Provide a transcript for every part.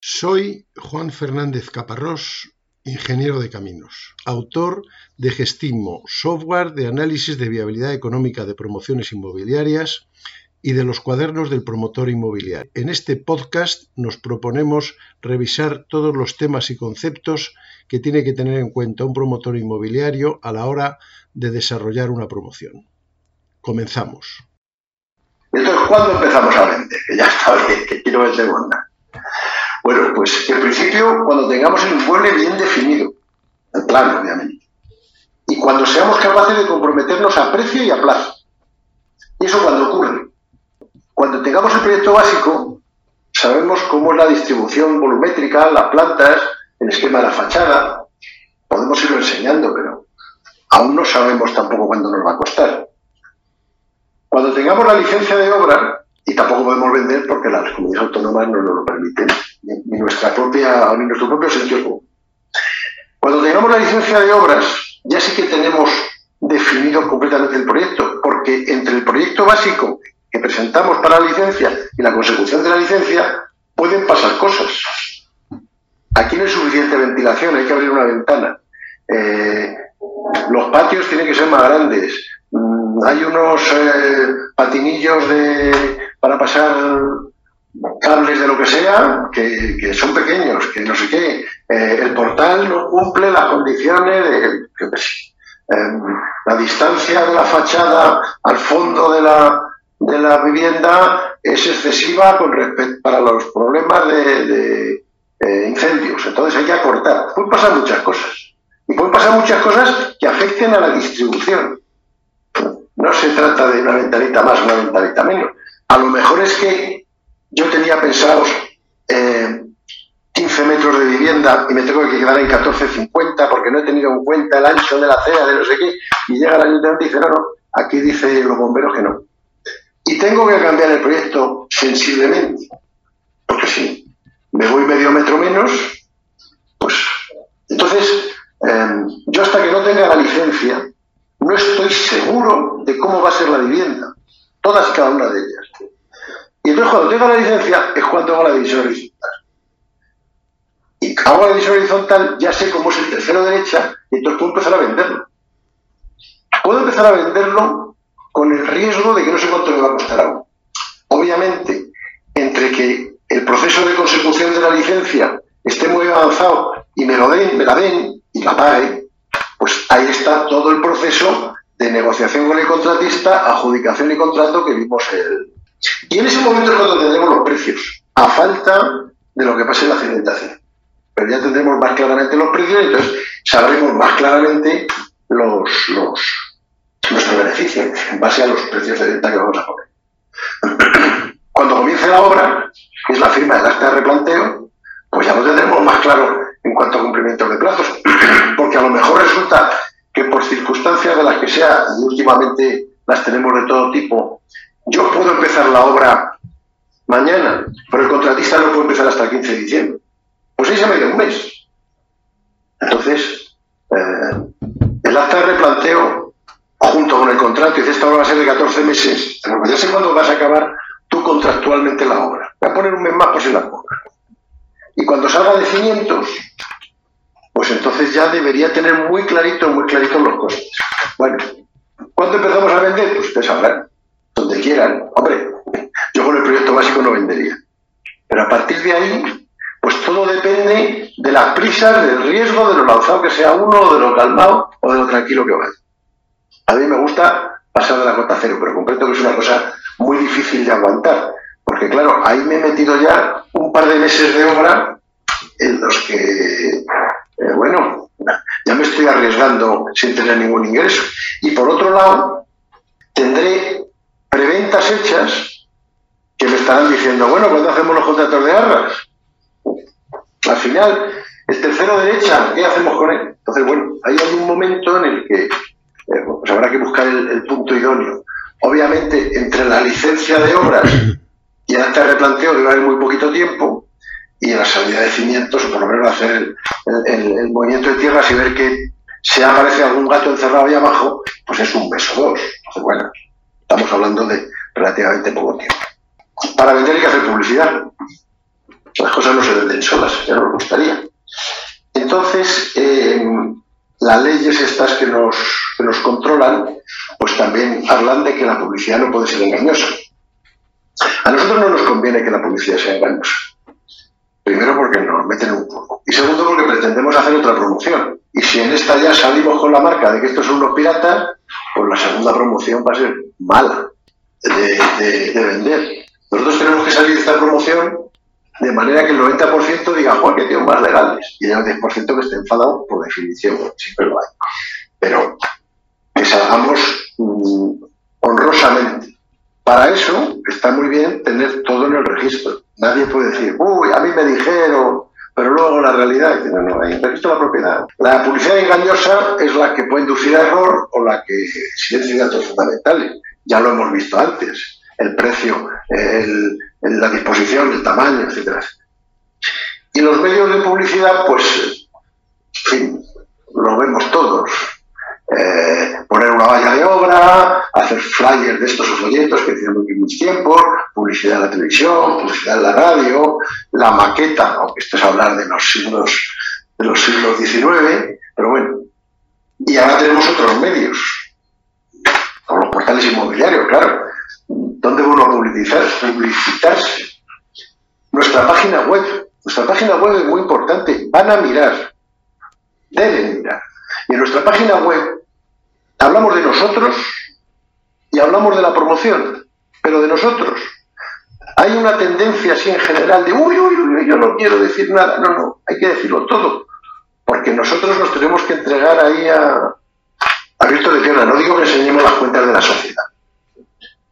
Soy Juan Fernández Caparrós, ingeniero de caminos, autor de Gestimo, software de análisis de viabilidad económica de promociones inmobiliarias y de los cuadernos del promotor inmobiliario. En este podcast nos proponemos revisar todos los temas y conceptos que tiene que tener en cuenta un promotor inmobiliario a la hora de desarrollar una promoción. Comenzamos. Entonces, ¿cuándo empezamos a vender? Que ya está bien, que quiero vender segunda. Bueno, pues en principio cuando tengamos el inmueble bien definido, el plan obviamente, y cuando seamos capaces de comprometernos a precio y a plazo. ¿Y eso cuando ocurre? Cuando tengamos el proyecto básico, sabemos cómo es la distribución volumétrica, las plantas, el esquema de la fachada, podemos irlo enseñando, pero aún no sabemos tampoco cuándo nos va a costar. Cuando tengamos la licencia de obra, y tampoco podemos vender porque las comunidades autónomas no nos lo permiten, ni, nuestra propia, ni nuestro propio sentido común. Cuando tengamos la licencia de obras, ya sí que tenemos definido completamente el proyecto, porque entre el proyecto básico que presentamos para la licencia y la consecución de la licencia pueden pasar cosas. Aquí no hay suficiente ventilación, hay que abrir una ventana. Eh, los patios tienen que ser más grandes. Mm, hay unos eh, patinillos de, para pasar cables de lo que sea, que, son pequeños, que no sé qué. Eh, el portal no cumple las condiciones de, em, la distancia de la fachada al fondo de la, de la vivienda es excesiva con respecto para los problemas de, eh, incendios. Entonces hay que acortar. Pueden pasar muchas cosas. Y pueden pasar muchas cosas que afecten a la distribución. No se trata de una ventanita más, una ventanita menos. A lo mejor es que yo tenía pensados eh, 15 metros de vivienda y me tengo que quedar en 14,50 porque no he tenido en cuenta el ancho de la acera, de no sé qué, y llega el ayuntamiento y dice, no, no, aquí dice los bomberos que no. Y tengo que cambiar el proyecto sensiblemente, porque si me voy medio metro menos, pues entonces em, yo hasta que no tenga la licencia no estoy seguro de cómo va a ser la vivienda, todas cada una de ellas. Y entonces cuando tenga la licencia es cuando hago la división horizontal. Y hago la división horizontal, ya sé cómo es el tercero derecha, y entonces puedo empezar a venderlo. Puedo empezar a venderlo con el riesgo de que no sé cuánto me va a costar aún. Obviamente, entre que el proceso de consecución de la licencia esté muy avanzado y me lo den, me la den y la pague, pues ahí está todo el proceso de negociación con el contratista, adjudicación y contrato que vimos el, y en ese momento es cuando tendremos los precios, a falta de lo que pase en la cimentación. Pero ya tendremos más claramente los precios y entonces sabremos más claramente los, los, nuestros beneficios en base a los precios de venta que vamos a poner. Cuando comience la obra, que es la firma del acta de replanteo, pues ya lo tendremos más claro en cuanto a cumplimiento de plazos, porque a lo mejor resulta que por circunstancias de las que sea, y últimamente las tenemos de todo tipo, yo puedo empezar la obra mañana, pero el contratista no puede empezar hasta el 15 de diciembre. Pues ahí se me dio un mes. Entonces, eh, el acta de replanteo, junto con el contrato, y dice esta obra va a ser de 14 meses, pero ya sé cuándo vas a acabar tú contractualmente la obra. Voy a poner un mes más por si la pongo. Y cuando salga de cimientos, pues entonces ya debería tener muy clarito, muy clarito los costes. Bueno, ¿cuándo empezamos a vender? Pues ustedes sabrán quieran. Hombre, yo con el proyecto básico no vendería. Pero a partir de ahí, pues todo depende de las prisas, del riesgo, de lo lanzado que sea uno, de lo calmado o de lo tranquilo que vaya. A mí me gusta pasar de la cota cero, pero comprendo que es una cosa muy difícil de aguantar. Porque claro, ahí me he metido ya un par de meses de obra en los que, eh, bueno, ya me estoy arriesgando sin tener ningún ingreso. Y por otro lado, tendré preventas hechas que me estarán diciendo, bueno, cuando hacemos los contratos de arras? Al final, el tercero derecha, ¿qué hacemos con él? Entonces, bueno, hay un momento en el que eh, pues habrá que buscar el, punto idóneo. Obviamente, entre la licencia de obras y el replanteo debe haber muy poquito tiempo, y la salida de cimientos, o por lo menos hacer el, movimiento de tierras y ver que si aparece algún gato encerrado ahí abajo, pues es un beso dos. Entonces, bueno, Estamos hablando de relativamente poco tiempo. Para vender hay que hacer publicidad. Las cosas no se venden solas, ya nos gustaría. Entonces, eh, las leyes estas que nos, que nos controlan, pues también hablan de que la publicidad no puede ser engañosa. A nosotros no nos conviene que la publicidad sea engañosa. Primero porque nos meten un poco. Y segundo porque pretendemos hacer otra promoción. Y si en esta ya salimos con la marca de que estos son unos piratas, pues la segunda promoción va a ser mala de, vender. Nosotros tenemos que salir de esta promoción de manera que el 90% diga, Juan, que tengo más legales. Y el 10% que esté enfadado, por definición, siempre lo hay. Pero que salgamos mm, honrosamente. Para eso está muy bien tener todo en el registro. Nadie puede decir, uy, a mí me dijeron, pero luego la realidad, no, no, hay registro de la propiedad. La publicidad engañosa es la que puede inducir a error o la que silencia datos fundamentales. Ya lo hemos visto antes. El precio, la disposición, el tamaño, etcétera. Y los medios de publicidad, pues, en fin, lo vemos todos. Eh, poner una valla de obra, hacer flyers de estos folletos que hicieron en mis tiempos, publicidad en la televisión, publicidad en la radio, la maqueta, aunque esto es hablar de los siglos, de los siglos XIX, pero bueno. Y ahora tenemos otros medios, portales inmobiliarios, claro. ¿Dónde uno publicitar, publicitarse? Nuestra página web. Nuestra página web es muy importante. Van a mirar. Deben mirar. Y en nuestra página web Hablamos de nosotros y hablamos de la promoción, pero de nosotros. Hay una tendencia así en general de, uy, uy, uy, yo no quiero decir nada. No, no, hay que decirlo todo. Porque nosotros nos tenemos que entregar ahí a, a de Tierra. No digo que enseñemos las cuentas de la sociedad,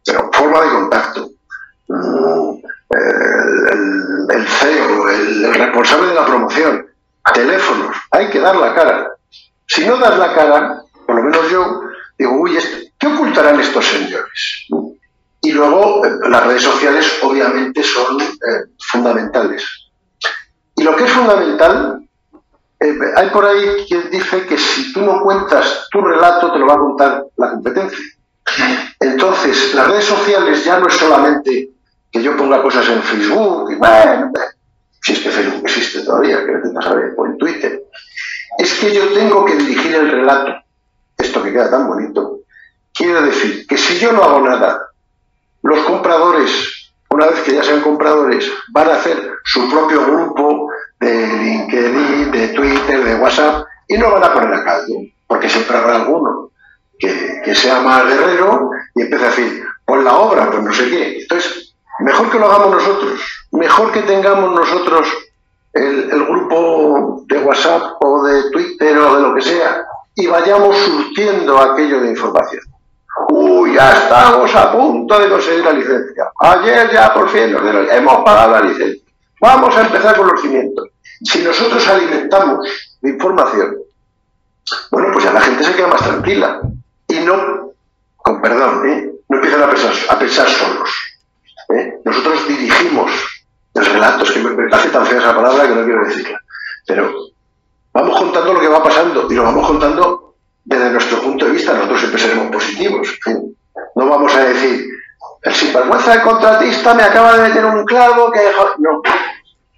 pero forma de contacto. Mm, el, el CEO, el responsable de la promoción, teléfonos, hay que dar la cara. Si no das la cara, por lo menos yo digo, uy, ¿qué ocultarán estos señores? Y luego eh, las redes sociales obviamente son eh, fundamentales. Y lo que es fundamental, eh, hay por ahí quien dice que si tú no cuentas tu relato, te lo va a contar la competencia. Entonces, las redes sociales ya no es solamente que yo ponga cosas en Facebook, y bueno, si es que Facebook existe todavía, que lo saber, o en Twitter, es que yo tengo que dirigir el relato. Esto que queda tan bonito, quiere decir que si yo no hago nada, los compradores, una vez que ya sean compradores, van a hacer su propio grupo de Twitter, de WhatsApp, y no van a poner a caldo, porque siempre habrá alguno que, sea más guerrero y empiece a decir, pon la obra, pues no sé qué. Entonces, mejor que lo hagamos nosotros, mejor que tengamos nosotros el, el, grupo de WhatsApp o de Twitter o de lo que sea, y vayamos surtiendo aquello de información. Uy, ya estamos a punto de conseguir la licencia. Ayer ya por fin nos hemos pagado la licencia. Vamos a empezar con los cimientos. Si nosotros alimentamos de información, bueno, pues ya la gente se queda más tranquila y no, con perdón, ¿eh? no empiezan a pensar, a pensar solos. ¿eh? Nosotros dirigimos el relato, es que me, me hace tan fea esa palabra que no quiero decirla, pero Vamos contando lo que va pasando y lo vamos contando desde nuestro punto de vista. Nosotros siempre seremos positivos. No vamos a decir, el sinvergüenza del contratista me acaba de meter un clavo que No.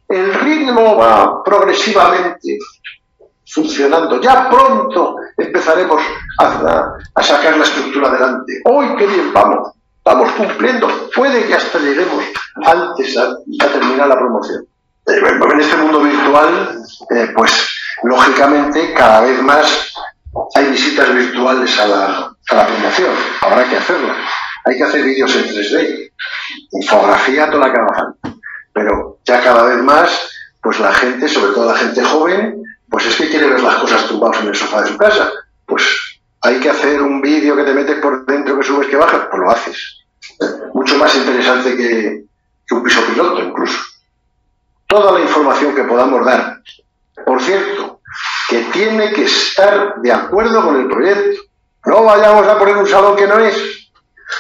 El ritmo va progresivamente funcionando. Ya pronto empezaremos a, sacar la estructura adelante. Hoy, qué bien vamos. Vamos cumpliendo. Puede que hasta lleguemos antes a, terminar la promoción. Eh, en este mundo virtual, eh, pues Lógicamente, cada vez más hay visitas virtuales a la, promoción. Habrá que hacerlo. Hay que hacer vídeos en 3D, infografía, toda la que haga falta. Pero ya cada vez más, pues la gente, sobre todo la gente joven, pues es que quiere ver las cosas tumbadas en el sofá de su casa. Pues hay que hacer un vídeo que te metes por dentro, que subes, que bajas, pues lo haces. Mucho más interesante que, que un piso piloto, incluso. Toda la información que podamos dar por cierto, que tiene que estar de acuerdo con el proyecto. No vayamos a poner un salón que no es,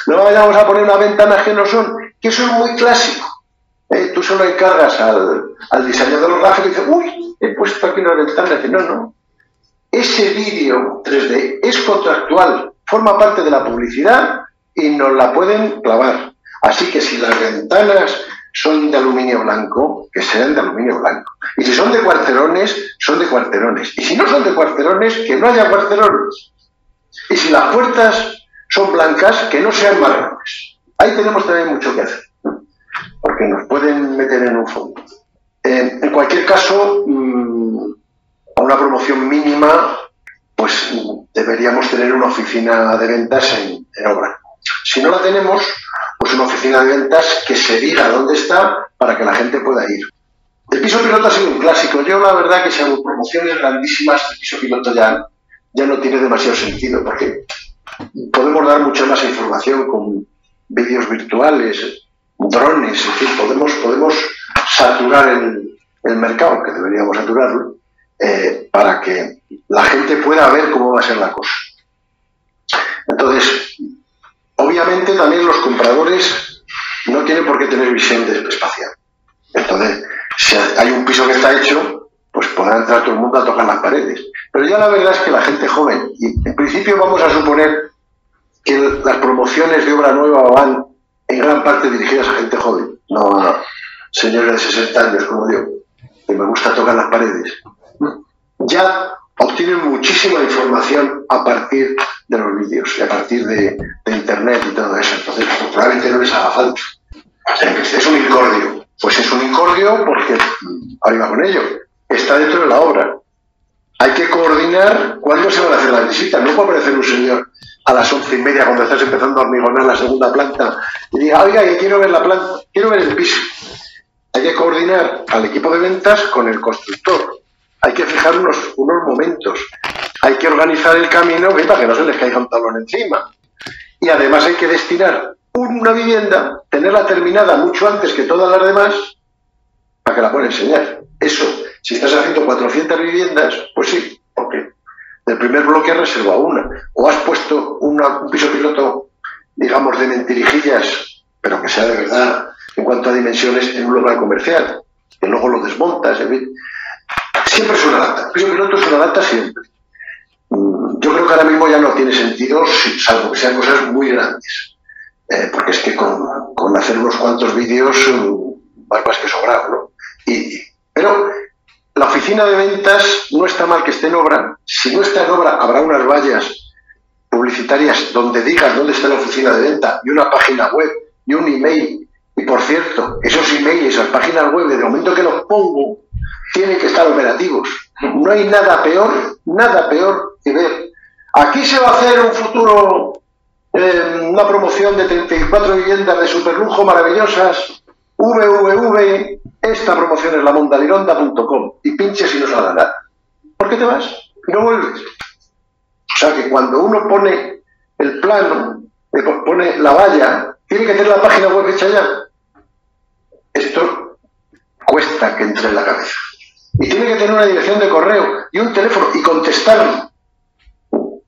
no vayamos a poner unas ventanas que no son, que eso es muy clásico. ¿Eh? Tú solo encargas al, al diseñador gráfico y dices, uy, he puesto aquí una ventana. Dice, no, no. Ese vídeo 3D es contractual, forma parte de la publicidad y nos la pueden clavar. Así que si las ventanas son de aluminio blanco, que sean de aluminio blanco. Y si son de cuarterones, son de cuarterones. Y si no son de cuarterones, que no haya cuarterones. Y si las puertas son blancas, que no sean marrones. Ahí tenemos también mucho que hacer, porque nos pueden meter en un fondo. Eh, en cualquier caso, mm, a una promoción mínima, pues deberíamos tener una oficina de ventas en, obra. Si no la tenemos, pues una oficina de ventas que se diga dónde está para que la gente pueda ir. El piso piloto ha sido un clásico. Yo la verdad que hago promociones grandísimas, el piso piloto ya, ya no tiene demasiado sentido porque podemos dar mucha más información con vídeos virtuales, drones, en fin, podemos, podemos saturar el, mercado, que deberíamos saturarlo, eh, para que la gente pueda ver cómo va a ser la cosa. Entonces, obviamente también los compradores no tienen por qué tener visión espacial. Entonces, si hay un piso que está hecho, pues podrá entrar todo el mundo a tocar las paredes. Pero ya la verdad es que la gente joven, y en principio vamos a suponer que las promociones de obra nueva van en gran parte dirigidas a gente joven, no a señores de 60 años como yo, que me gusta tocar las paredes. Ya obtienen muchísima información a partir de los vídeos y a partir de, internet y todo eso. Entonces, probablemente no les haga falta. Es un incordio. Pues es un incordio porque, arriba con ello, está dentro de la obra. Hay que coordinar cuándo se van a hacer las visitas. No puede aparecer un señor a las once y media cuando estás empezando a hormigonar la segunda planta y diga, oiga, quiero ver la planta, quiero ver el piso. Hay que coordinar al equipo de ventas con el constructor. Hay que fijar unos, unos momentos. Hay que organizar el camino para que no se les caiga un tablón encima. Y además hay que destinar una vivienda, tenerla terminada mucho antes que todas las demás, para que la puedan enseñar. Eso, si estás haciendo 400 viviendas, pues sí, porque del primer bloque has reservado una. O has puesto un piso piloto, digamos, de mentirijillas, pero que sea de verdad en cuanto a dimensiones en un local comercial, que luego lo desmontas, en fin. Siempre es una lata. El piso piloto es una lata siempre. Mm, yo creo que ahora mismo ya no tiene sentido, salvo que sean cosas muy grandes. Eh, porque es que con, hacer unos cuantos vídeos vas más que sobrado, ¿no? Y, pero la oficina de ventas no está mal que esté en obra. Si no está en obra, habrá unas vallas publicitarias donde digas dónde está la oficina de venta y una página web y un email. Y por cierto, esos emails, esas páginas web, de momento que los pongo, tienen que estar operativos. No hay nada peor, nada peor que ver. Aquí se va a hacer un futuro, eh, una promoción de 34 viviendas de superlujo maravillosas, www, esta promoción es la mondalironda.com y pinches y no sale nada. ¿Por qué te vas? No vuelves. O sea que cuando uno pone el plano, pone la valla, tiene que tener la página web hecha ya. Esto cuesta que entre en la cabeza. Y tiene que tener una dirección de correo y un teléfono y contestarlo.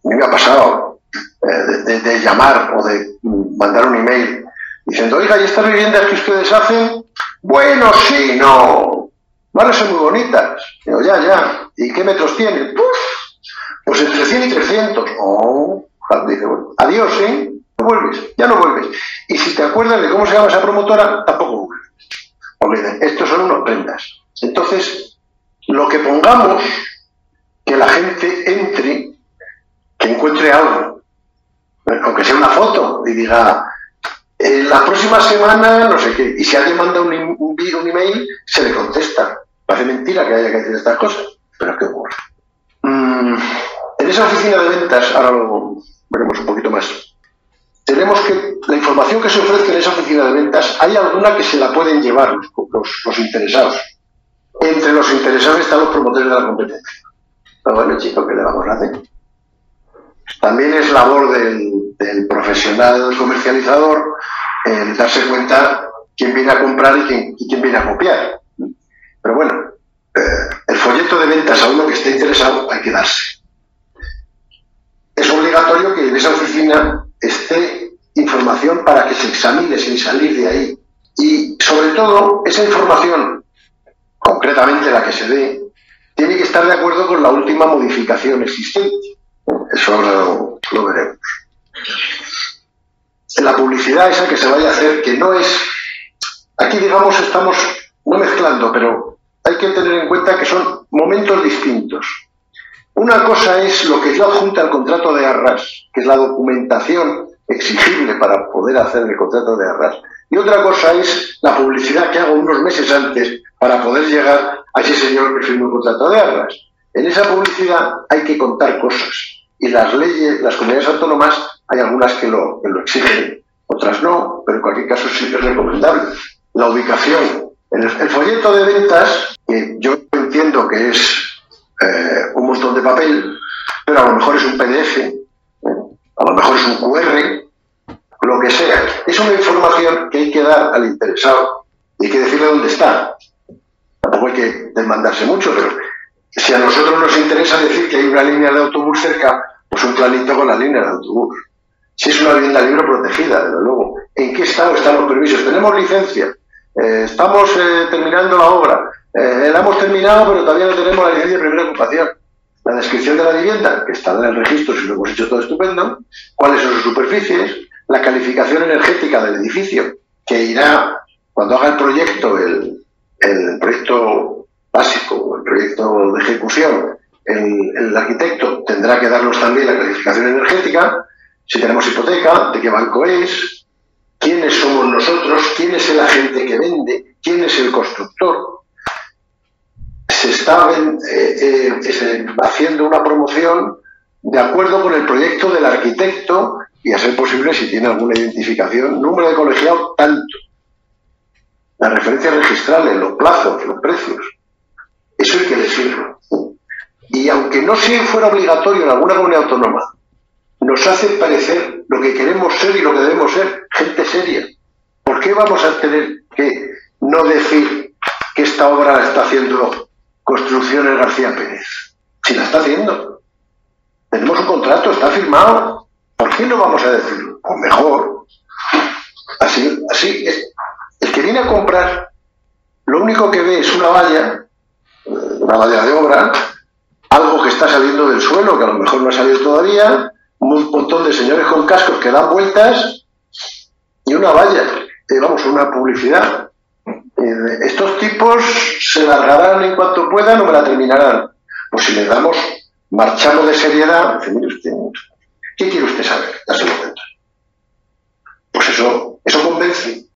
Me ha pasado eh, de, llamar o de mandar un email diciendo, oiga, ¿y estas viviendas que ustedes hacen? Bueno, sí, no. Van a ser muy bonitas. Digo, ya, ya. ¿Y qué metros tienen? Pues entre 100 y 300. Oh, dice, adiós, ¿eh? No vuelves, ya no vuelves. Y si te acuerdas de cómo se llama esa promotora, tampoco vuelves. Porque estos son unos prendas. Entonces, lo que pongamos, que la gente entre, que encuentre algo, aunque sea una foto, y diga, en la próxima semana, no sé qué, y si alguien manda un, un, un email, se le contesta. Parece mentira que haya que decir estas cosas, pero ¿qué ocurre? Mm, en esa oficina de ventas, ahora lo veremos un poquito más, tenemos que, la información que se ofrece en esa oficina de ventas, hay alguna que se la pueden llevar los, los interesados. Entre los interesados están los promotores de la competencia. Pero bueno, chico, ¿qué le vamos a hacer? También es labor del, profesional comercializador el darse cuenta quién viene a comprar y quién, viene a copiar. Pero bueno, eh, el folleto de ventas a uno que esté interesado hay que darse. Es obligatorio que en esa oficina esté información para que se examine sin salir de ahí. Y sobre todo, esa información, concretamente la que se dé, tiene que estar de acuerdo con la última modificación existente. Eso ahora lo, veremos. La publicidad esa que se vaya a hacer, que no es aquí digamos estamos no mezclando, pero hay que tener en cuenta que son momentos distintos. Una cosa es lo que yo adjunta al contrato de arras, que es la documentación exigible para poder hacer el contrato de arras. Y otra cosa es la publicidad que hago unos meses antes para poder llegar a ese señor que firmó el contrato de arras. En esa publicidad hay que contar cosas. Y las leyes, las comunidades autónomas, hay algunas que lo, exigen, otras no, pero en cualquier caso sí es recomendable. La ubicación. El, el folleto de ventas, que yo entiendo que es eh, un montón de papel, pero a lo mejor es un PDF, ¿eh? a lo mejor es un QR, lo que sea. Es una información que hay que dar al interesado y hay que decirle dónde está. Tampoco hay que demandarse mucho, pero si a nosotros nos interesa decir que hay una línea de autobús cerca, pues un planito con la línea de autobús. Si es una vivienda libre protegida, desde luego. ¿En qué estado están los permisos? ¿Tenemos licencia? Eh, ¿Estamos eh, terminando la obra? Eh, la hemos terminado, pero todavía no tenemos la licencia de primera ocupación. La descripción de la vivienda, que está en el registro, si lo hemos hecho todo estupendo. ¿Cuáles son sus superficies? La calificación energética del edificio, que irá, cuando haga el proyecto, el, proyecto básico, el proyecto de ejecución, el, arquitecto tendrá que darnos también la calificación energética, si tenemos hipoteca, de qué banco es, quiénes somos nosotros, quién es el agente que vende, quién es el constructor. Se está eh, eh, haciendo una promoción de acuerdo con el proyecto del arquitecto y a ser posible si tiene alguna identificación, número de colegiado, tanto. Las referencias registrales, los plazos, los precios. Eso hay que decirlo. Y aunque no sea fuera obligatorio en alguna comunidad autónoma, nos hace parecer lo que queremos ser y lo que debemos ser, gente seria. ¿Por qué vamos a tener que no decir que esta obra la está haciendo Construcciones García Pérez? Si la está haciendo. Tenemos un contrato, está firmado. ¿Por qué no vamos a decirlo? Pues mejor. Así, así es. El que viene a comprar, lo único que ve es una valla una valla de obra, algo que está saliendo del suelo, que a lo mejor no ha salido todavía, un montón de señores con cascos que dan vueltas y una valla, eh, vamos, una publicidad. Eh, estos tipos se largarán en cuanto puedan o me la terminarán. Pues si les damos, marchamos de seriedad, dice, mire usted, ¿qué quiere usted saber? Ya se lo cuento. Pues eso, eso convence.